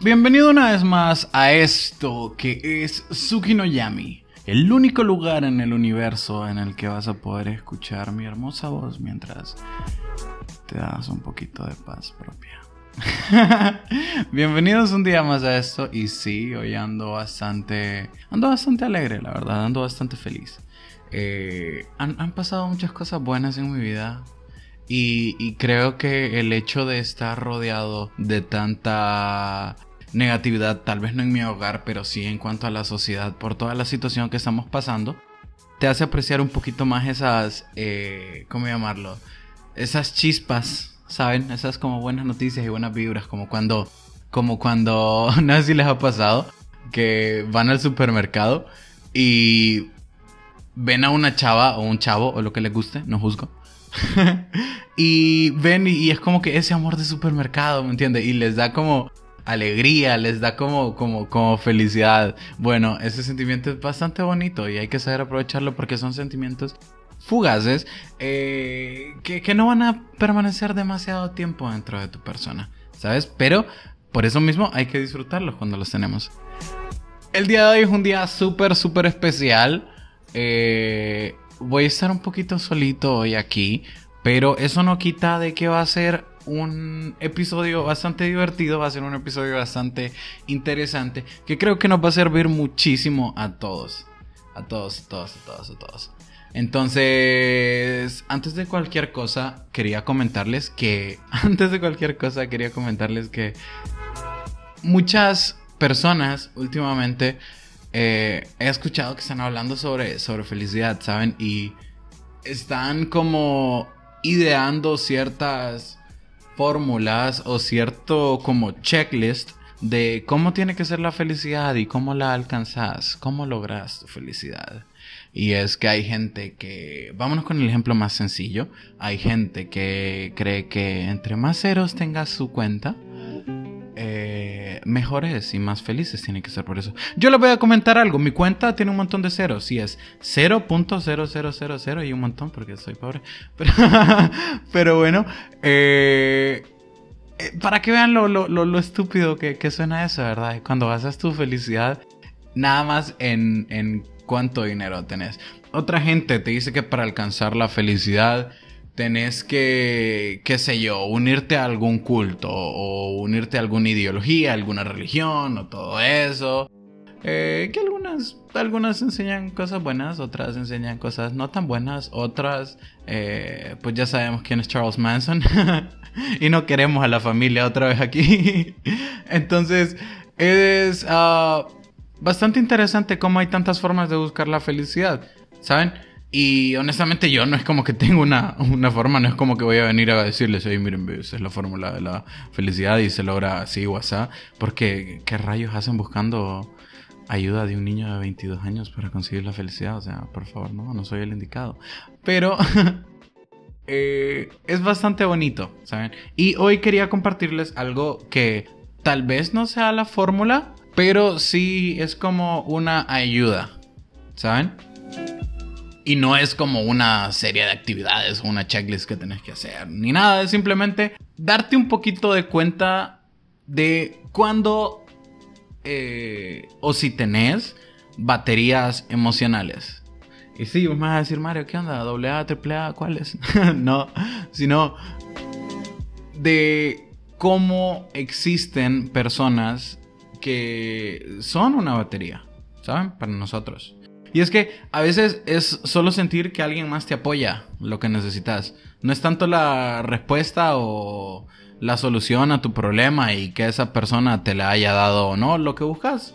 Bienvenido una vez más a esto que es Suki no Yami, el único lugar en el universo en el que vas a poder escuchar mi hermosa voz mientras te das un poquito de paz propia. Bienvenidos un día más a esto y sí, hoy ando bastante, ando bastante alegre, la verdad, ando bastante feliz. Eh, han, pasado muchas cosas buenas en mi vida y, y creo que el hecho de estar rodeado de tanta negatividad, tal vez no en mi hogar, pero sí en cuanto a la sociedad, por toda la situación que estamos pasando, te hace apreciar un poquito más esas, eh, ¿cómo llamarlo? Esas chispas ¿saben? Esas como buenas noticias y buenas vibras, como cuando, como cuando, no sé les ha pasado, que van al supermercado y ven a una chava o un chavo o lo que les guste, no juzgo. y ven y, es como que ese amor de supermercado, ¿me entiendes? Y les da como alegría, les da como, como, como felicidad. Bueno, ese sentimiento es bastante bonito y hay que saber aprovecharlo porque son sentimientos fugaces eh, que, no van a permanecer demasiado tiempo dentro de tu persona, ¿sabes? Pero por eso mismo hay que disfrutarlos cuando los tenemos. El día de hoy es un día súper, súper especial. Eh, voy a estar un poquito solito hoy aquí, pero eso no quita de que va a ser un episodio bastante divertido, va a ser un episodio bastante interesante, que creo que nos va a servir muchísimo a todos. A todos, a todos, a todos, a todos. Entonces, antes de cualquier cosa, quería comentarles que. Antes de cualquier cosa, quería comentarles que. Muchas personas últimamente eh, he escuchado que están hablando sobre, sobre felicidad, ¿saben? Y están como ideando ciertas fórmulas o cierto como checklist de cómo tiene que ser la felicidad y cómo la alcanzas, cómo logras tu felicidad. Y es que hay gente que, vámonos con el ejemplo más sencillo, hay gente que cree que entre más ceros tengas su cuenta, eh, mejores y más felices tienen que ser por eso. Yo les voy a comentar algo, mi cuenta tiene un montón de ceros, y es 0.0000 y un montón porque soy pobre. Pero, bueno, eh, eh, para que vean lo, estúpido que, suena eso, ¿verdad? Cuando basas tu felicidad nada más en, en cuánto dinero tenés. Otra gente te dice que para alcanzar la felicidad tenés que, qué sé yo, unirte a algún culto o unirte a alguna ideología, alguna religión o todo eso. Eh, que algunas, algunas enseñan cosas buenas, otras enseñan cosas no tan buenas, otras, eh, pues ya sabemos quién es Charles Manson y no queremos a la familia otra vez aquí. Entonces, es... Ah, bastante interesante cómo hay tantas formas de buscar la felicidad, ¿saben? Y honestamente yo no es como que tengo una, una forma, no es como que voy a venir a decirles, oye, miren, esa es la fórmula de la felicidad y se logra así o así, porque ¿qué rayos hacen buscando ayuda de un niño de 22 años para conseguir la felicidad? O sea, por favor, no, no soy el indicado. Pero eh, es bastante bonito, ¿saben? Y hoy quería compartirles algo que tal vez no sea la fórmula, pero sí es como una ayuda, ¿saben? Y no es como una serie de actividades o una checklist que tenés que hacer, ni nada, es simplemente darte un poquito de cuenta de cuándo eh, o si tenés baterías emocionales. Y sí, vos me vas a decir, Mario, ¿qué onda? ¿Doble A, triple A? ¿Cuáles? no, sino de cómo existen personas que son una batería, ¿saben? Para nosotros. Y es que a veces es solo sentir que alguien más te apoya lo que necesitas. No es tanto la respuesta o la solución a tu problema y que esa persona te la haya dado o no lo que buscas.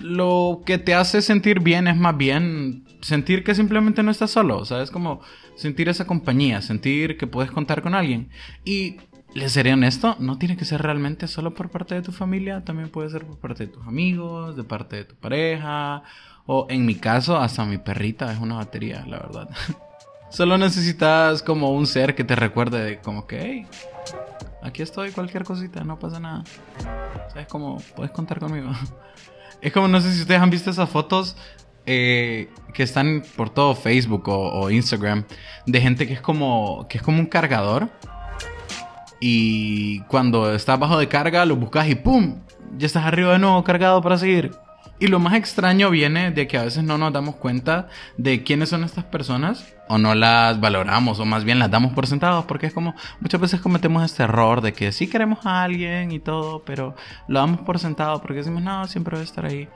Lo que te hace sentir bien es más bien sentir que simplemente no estás solo, ¿sabes? Como sentir esa compañía, sentir que puedes contar con alguien. Y les seré honesto, no tiene que ser realmente solo por parte de tu familia, también puede ser por parte de tus amigos, de parte de tu pareja, o en mi caso, hasta mi perrita es una batería, la verdad. solo necesitas como un ser que te recuerde de como que, aquí estoy, cualquier cosita, no pasa nada. ¿Sabes cómo? Puedes contar conmigo. es como, no sé si ustedes han visto esas fotos eh, que están por todo Facebook o, Instagram de gente que es como que es como un cargador y cuando está bajo de carga lo buscas y ¡pum! ya estás arriba de nuevo, cargado para seguir. Y lo más extraño viene de que a veces no nos damos cuenta de quiénes son estas personas o no las valoramos o más bien las damos por sentados porque es como muchas veces cometemos este error de que sí queremos a alguien y todo, pero lo damos por sentado porque decimos no, siempre va a estar ahí.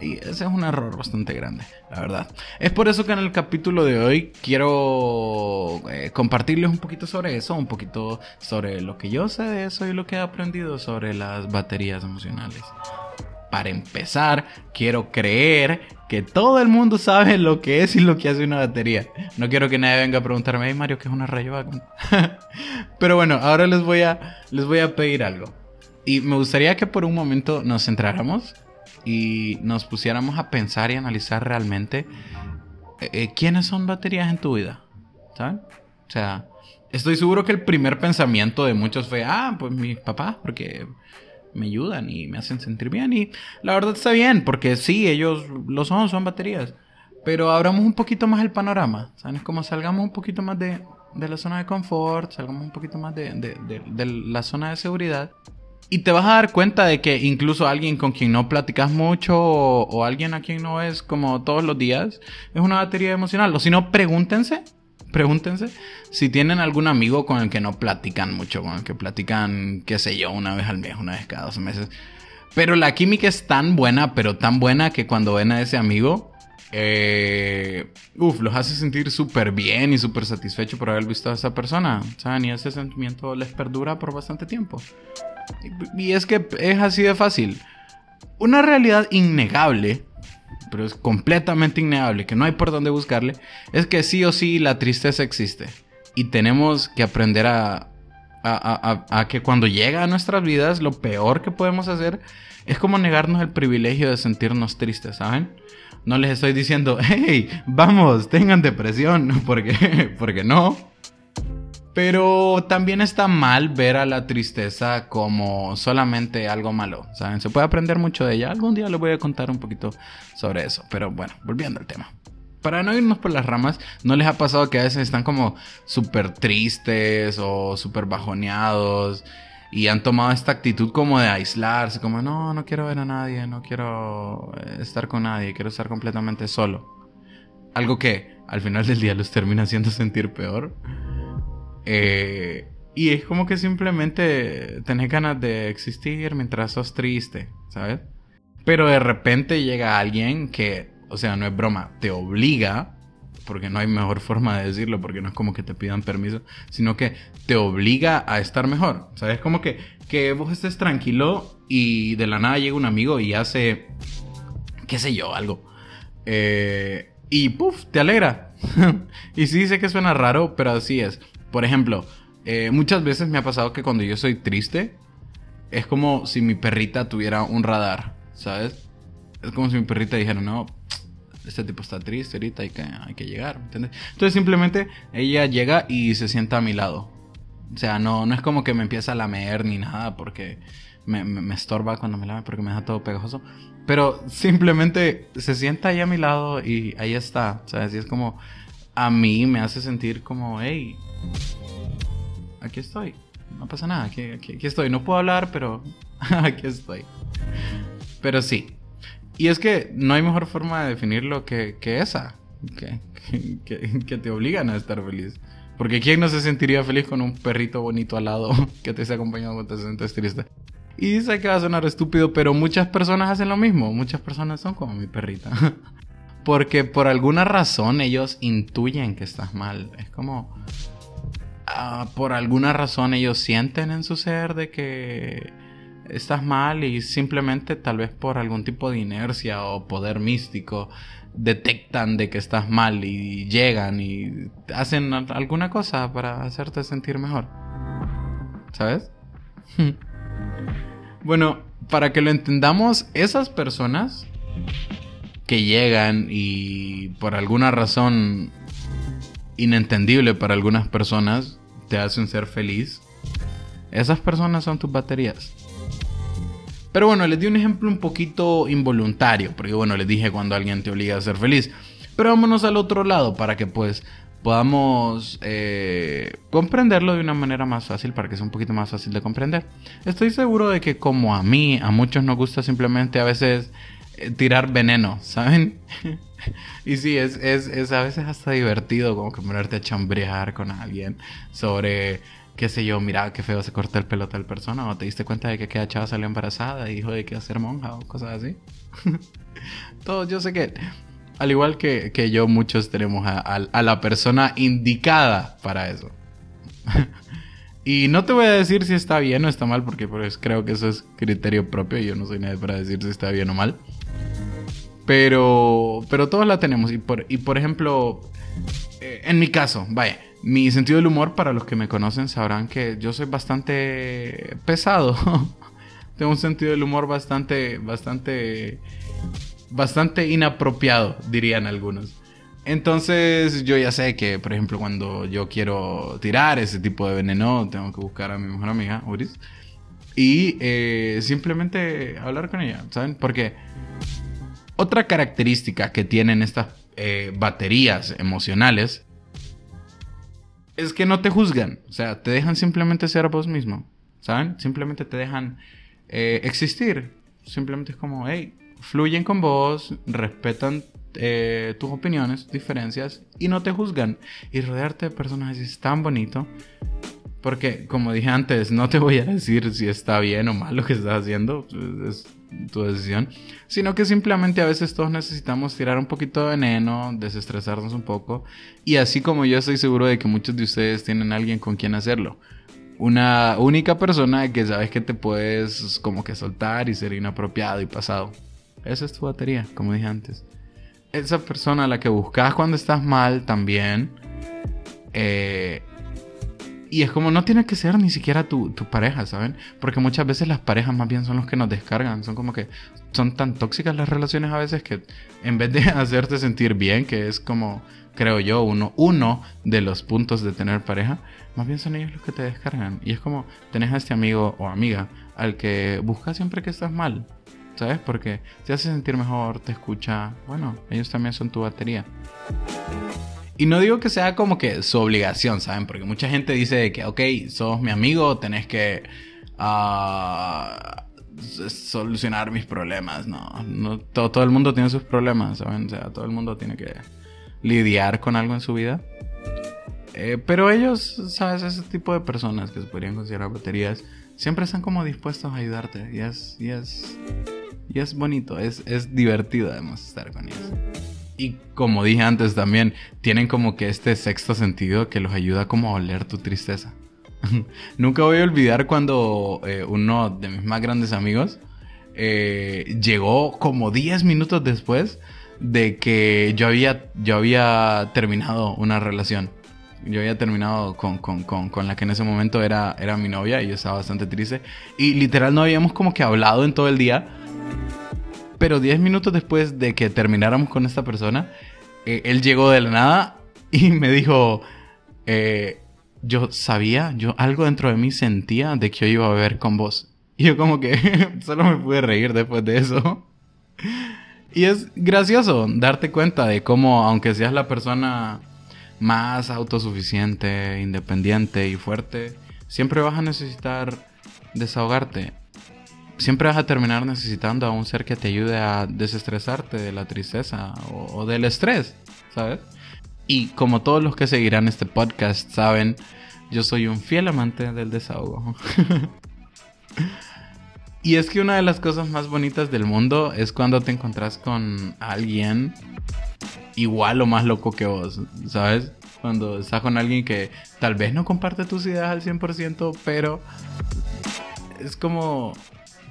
Y ese es un error bastante grande, la verdad. Es por eso que en el capítulo de hoy quiero eh, compartirles un poquito sobre eso, un poquito sobre lo que yo sé de eso y lo que he aprendido sobre las baterías emocionales. Para empezar, quiero creer que todo el mundo sabe lo que es y lo que hace una batería. No quiero que nadie venga a preguntarme, hey Mario, ¿qué es una rayo Pero bueno, ahora les voy, a, les voy a pedir algo. Y me gustaría que por un momento nos centráramos y nos pusiéramos a pensar y analizar realmente eh, eh, quiénes son baterías en tu vida. ¿Saben? O sea, estoy seguro que el primer pensamiento de muchos fue, ah, pues mis papás, porque me ayudan y me hacen sentir bien. Y la verdad está bien, porque sí, ellos lo son, son baterías. Pero abramos un poquito más el panorama. ¿Saben? Es como salgamos un poquito más de, de la zona de confort, salgamos un poquito más de, de, de, la zona de seguridad. Y te vas a dar cuenta de que incluso alguien con quien no platicas mucho o, o alguien a quien no ves como todos los días es una batería emocional. O si no, pregúntense pregúntense si tienen algún amigo con el que no platican mucho, con el que platican, qué sé yo, una vez al mes, una vez cada dos meses. Pero la química es tan buena, pero tan buena que cuando ven a ese amigo, eh, uf, los hace sentir súper bien y súper satisfecho por haber visto a esa persona. ¿Saben? Y ese sentimiento les perdura por bastante tiempo. Y es que es así de fácil. Una realidad innegable pero es completamente innegable, que no hay por dónde buscarle, es que sí o sí la tristeza existe. Y tenemos que aprender a, a, a, que cuando llega a nuestras vidas, lo peor que podemos hacer es como negarnos el privilegio de sentirnos tristes, ¿saben? No les estoy diciendo, hey, vamos, tengan depresión, porque, porque no. Pero también está mal ver a la tristeza como solamente algo malo, ¿saben? Se puede aprender mucho de ella. Algún día les voy a contar un poquito sobre eso. Pero bueno, volviendo al tema. Para no irnos por las ramas, ¿no les ha pasado que a veces están como súper tristes o súper bajoneados y han tomado esta actitud como de aislarse, como no, no quiero ver a nadie, no quiero estar con nadie, quiero estar completamente solo? Algo que al final del día los termina haciendo sentir peor. Eh, y es como que simplemente tenés ganas de existir mientras sos triste, ¿sabes? Pero de repente llega alguien que, o sea, no es broma, te obliga, porque no hay mejor forma de decirlo, porque no es como que te pidan permiso, sino que te obliga a estar mejor. ¿Sabes? Como que, que vos estés tranquilo y de la nada llega un amigo y hace, qué sé yo, algo. Eh, y puff, te alegra. y sí sé que suena raro, pero así es. Por ejemplo, eh, muchas veces me ha pasado que cuando yo soy triste, es como si mi perrita tuviera un radar, ¿sabes? Es como si mi perrita dijera, no, este tipo está triste ahorita, hay que, hay que llegar, ¿entiendes? Entonces simplemente ella llega y se sienta a mi lado. O sea, no, no es como que me empieza a lamer ni nada porque me, me, estorba cuando me lame porque me deja todo pegajoso. Pero simplemente se sienta ahí a mi lado y ahí está, ¿sabes? Y es como, a mí me hace sentir como, hey, aquí estoy. No pasa nada, aquí, estoy. No puedo hablar, pero aquí estoy. Pero sí. Y es que no hay mejor forma de definirlo que, que esa. Que, que, te obligan a estar feliz. Porque ¿quién no se sentiría feliz con un perrito bonito al lado que te esté acompañando cuando te sientes triste? Y dice que va a sonar estúpido, pero muchas personas hacen lo mismo. Muchas personas son como mi perrita. Porque por alguna razón ellos intuyen que estás mal. Es como, Ah, por alguna razón ellos sienten en su ser de que estás mal y simplemente tal vez por algún tipo de inercia o poder místico detectan de que estás mal y llegan y hacen alguna cosa para hacerte sentir mejor. ¿Sabes? bueno, para que lo entendamos, esas personas que llegan y por alguna razón inentendible para algunas personas, te hace un ser feliz, esas personas son tus baterías. Pero bueno, les di un ejemplo un poquito involuntario, porque bueno, les dije cuando alguien te obliga a ser feliz. Pero vámonos al otro lado para que pues podamos eh, comprenderlo de una manera más fácil para que sea un poquito más fácil de comprender. Estoy seguro de que como a mí, a muchos nos gusta simplemente a veces tirar veneno, ¿saben? y sí, es, es, a veces hasta divertido como que ponerte a chambrear con alguien sobre, qué sé yo, mira qué feo se corta el pelo tal persona, o te diste cuenta de que aquella chava salió embarazada y dijo de que a ser monja o cosas así. Todo, yo sé que al igual que, yo, muchos tenemos a, la persona indicada para eso. y no te voy a decir si está bien o está mal, porque pues, creo que eso es criterio propio y yo no soy nadie para decir si está bien o mal. Pero, pero todos la tenemos. Y por, y por ejemplo, eh, en mi caso, vaya, mi sentido del humor, para los que me conocen, sabrán que yo soy bastante pesado. Tengo un sentido del humor bastante, bastante bastante inapropiado, dirían algunos. Entonces yo ya sé que, por ejemplo, cuando yo quiero tirar ese tipo de veneno, tengo que buscar a mi mejor amiga, Uris, y eh, simplemente hablar con ella, ¿saben? Porque otra característica que tienen estas eh, baterías emocionales es que no te juzgan, o sea, te dejan simplemente ser vos mismo, ¿saben? Simplemente te dejan eh, existir, simplemente es como, hey, fluyen con vos, respetan eh, tus opiniones, diferencias y no te juzgan. Y rodearte de personas es tan bonito. Porque, como dije antes, no te voy a decir si está bien o mal lo que estás haciendo, es tu decisión, sino que simplemente a veces todos necesitamos tirar un poquito de veneno, desestresarnos un poco, y así como yo estoy seguro de que muchos de ustedes tienen alguien con quien hacerlo. Una única persona que sabes que te puedes como que soltar y ser inapropiado y pasado. Esa es tu batería, como dije antes. Esa persona a la que buscas cuando estás mal también. Eh, y es como no tiene que ser ni siquiera tu, tu, pareja, ¿saben? Porque muchas veces las parejas más bien son los que nos descargan. Son como que son tan tóxicas las relaciones a veces que en vez de hacerte sentir bien, que es como, creo yo, uno, uno de los puntos de tener pareja, más bien son ellos los que te descargan. Y es como tenés a este amigo o amiga al que buscas siempre que estás mal. ¿sabes? Porque te hace sentir mejor, te escucha. Bueno, ellos también son tu batería. Y no digo que sea como que su obligación, ¿saben? Porque mucha gente dice que, ok, sos mi amigo, tenés que ah, solucionar mis problemas. No, no todo, todo, el mundo tiene sus problemas, ¿saben? O sea, todo el mundo tiene que lidiar con algo en su vida. Eh, pero ellos, ¿sabes? Ese tipo de personas que se podrían considerar baterías, siempre están como dispuestos a ayudarte. Y es, y es y es bonito, es, es divertido además estar con ellos. Y como dije antes también, tienen como que este sexto sentido que los ayuda como a oler tu tristeza. Nunca voy a olvidar cuando eh, uno de mis más grandes amigos eh, llegó como 10 minutos después de que yo había, yo había terminado una relación. Yo había terminado con, con, con, con, la que en ese momento era, era mi novia y yo estaba bastante triste. Y literal no habíamos como que hablado en todo el día pero 10 minutos después de que termináramos con esta persona, eh, él llegó de la nada y me dijo, eh, yo sabía, yo algo dentro de mí sentía de que yo iba a beber con vos. Y yo como que solo me pude reír después de eso. Y es gracioso darte cuenta de cómo, aunque seas la persona más autosuficiente, independiente y fuerte, siempre vas a necesitar desahogarte siempre vas a terminar necesitando a un ser que te ayude a desestresarte de la tristeza o, del estrés, ¿sabes? Y como todos los que seguirán este podcast saben, yo soy un fiel amante del desahogo. y es que una de las cosas más bonitas del mundo es cuando te encontrás con alguien igual o más loco que vos, ¿sabes? Cuando estás con alguien que tal vez no comparte tus ideas al 100%, pero es como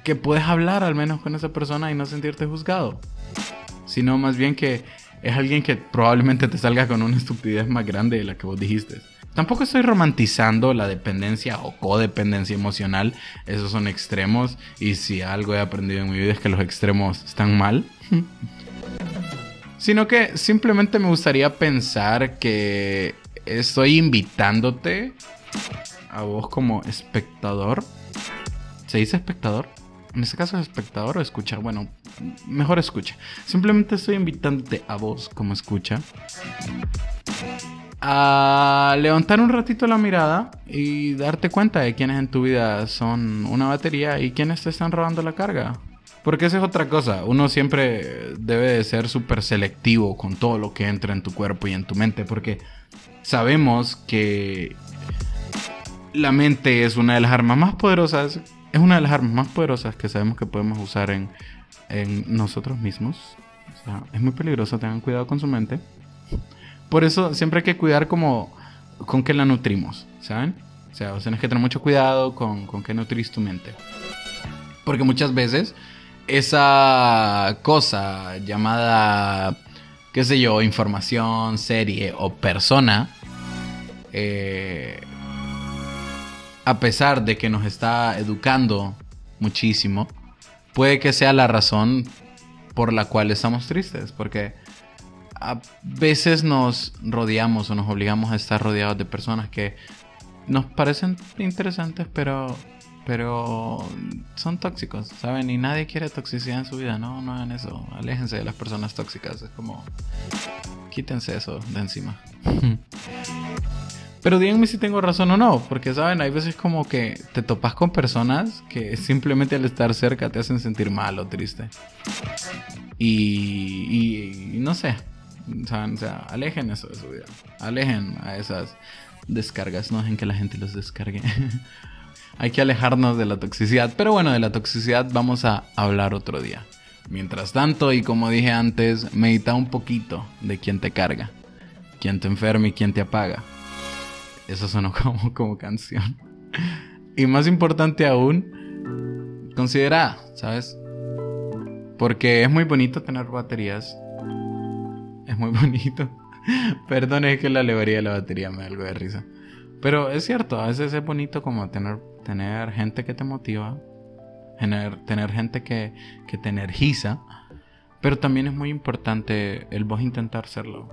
que puedes hablar al menos con esa persona y no sentirte juzgado. Sino más bien que es alguien que probablemente te salga con una estupidez más grande de la que vos dijiste. Tampoco estoy romantizando la dependencia o codependencia emocional. Esos son extremos. Y si algo he aprendido en mi vida es que los extremos están mal. Sino que simplemente me gustaría pensar que estoy invitándote a vos como espectador. ¿Se dice espectador? En este caso espectador o escucha, bueno, mejor escucha. Simplemente estoy invitándote a vos como escucha a levantar un ratito la mirada y darte cuenta de quiénes en tu vida son una batería y quiénes te están robando la carga. Porque esa es otra cosa. Uno siempre debe de ser súper selectivo con todo lo que entra en tu cuerpo y en tu mente. Porque sabemos que la mente es una de las armas más poderosas. Es una de las armas más poderosas que sabemos que podemos usar en, nosotros mismos. Es muy peligroso. Tengan cuidado con su mente. Por eso siempre hay que cuidar como con qué la nutrimos, ¿saben? O sea, tienes que tener mucho cuidado con, con qué nutrís tu mente. Porque muchas veces esa cosa llamada, qué sé yo, información, serie o persona, eh, a pesar de que nos está educando muchísimo, puede que sea la razón por la cual estamos tristes. Porque a veces nos rodeamos o nos obligamos a estar rodeados de personas que nos parecen interesantes, pero, pero son tóxicos, ¿saben? Y nadie quiere toxicidad en su vida, no, no hagan eso, aléjense de las personas tóxicas, es como, quítense eso de encima. Pero díganme si tengo razón o no, porque saben, hay veces como que te topas con personas que simplemente al estar cerca te hacen sentir mal o triste. Y, y no sé, o sea, alejen eso de su vida. Alejen a esas descargas. No dejen que la gente los descargue. Hay que alejarnos de la toxicidad. Pero bueno, de la toxicidad vamos a hablar otro día. Mientras tanto, y como dije antes, medita un poquito de quién te carga, quién te enferma y quién te apaga. Eso sonó como, como canción. Y más importante aún, considera, ¿sabes? Porque es muy bonito tener baterías es muy bonito. Perdón, es que la alegoría de la batería me da algo de risa. Pero es cierto, a veces es bonito como tener, tener gente que te motiva, tener, tener gente que, que te energiza, pero también es muy importante el vos intentar serlo.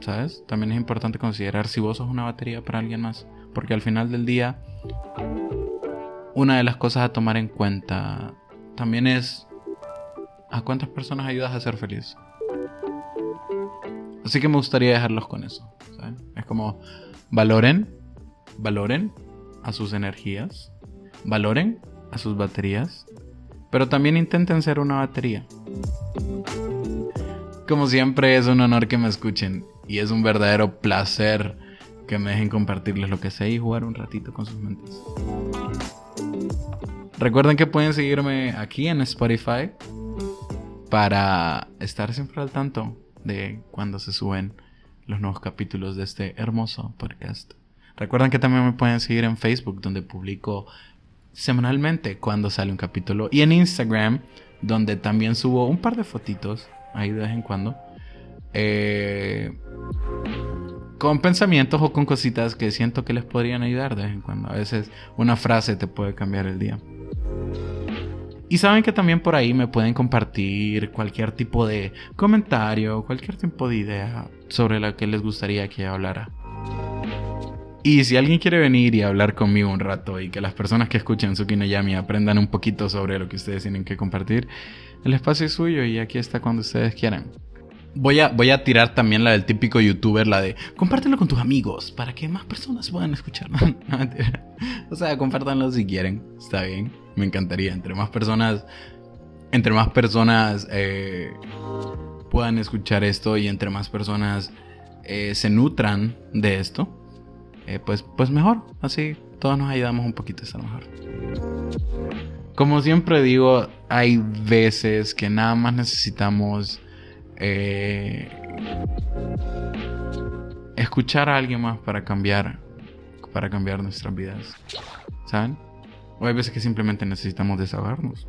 ¿Sabes? También es importante considerar si vos sos una batería para alguien más. Porque al final del día, una de las cosas a tomar en cuenta también es a cuántas personas ayudas a ser feliz. Así que me gustaría dejarlos con eso. Es como valoren, valoren a sus energías, valoren a sus baterías, pero también intenten ser una batería. Como siempre es un honor que me escuchen y es un verdadero placer que me dejen compartirles lo que sé y jugar un ratito con sus mentes. Recuerden que pueden seguirme aquí en Spotify para estar siempre al tanto de cuando se suben los nuevos capítulos de este hermoso podcast. Recuerden que también me pueden seguir en Facebook, donde publico semanalmente cuando sale un capítulo, y en Instagram, donde también subo un par de fotitos ahí de vez en cuando. Eh, con pensamientos o con cositas que siento que les podrían ayudar de vez en cuando. A veces una frase te puede cambiar el día. Y saben que también por ahí me pueden compartir cualquier tipo de comentario, cualquier tipo de idea sobre la que les gustaría que hablara. Y si alguien quiere venir y hablar conmigo un rato y que las personas que escuchan Yami aprendan un poquito sobre lo que ustedes tienen que compartir, el espacio es suyo y aquí está cuando ustedes quieran. Voy a, voy a tirar también la del típico youtuber, la de compártelo con tus amigos para que más personas puedan escuchar. o sea, compártanlo si quieren, está bien me encantaría. Entre más personas, entre más personas eh, puedan escuchar esto y entre más personas eh, se nutran de esto, eh, pues, pues mejor. Así todos nos ayudamos un poquito a estar mejor. Como siempre digo, hay veces que nada más necesitamos escuchar a alguien más para cambiar, para cambiar nuestras vidas. ¿Saben? O hay veces que simplemente necesitamos desahogarnos.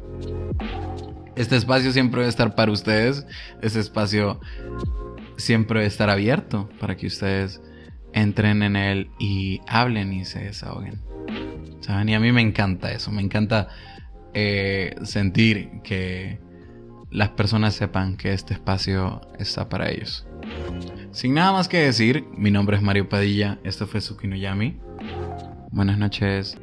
Este espacio siempre debe estar para ustedes. Este espacio siempre debe estar abierto para que ustedes entren en él y hablen y se desahoguen. ¿Saben? Y a mí me encanta eso. Me encanta eh, sentir que las personas sepan que este espacio está para ellos. Sin nada más que decir, mi nombre es Mario Padilla. Esto fue Yami. Buenas noches.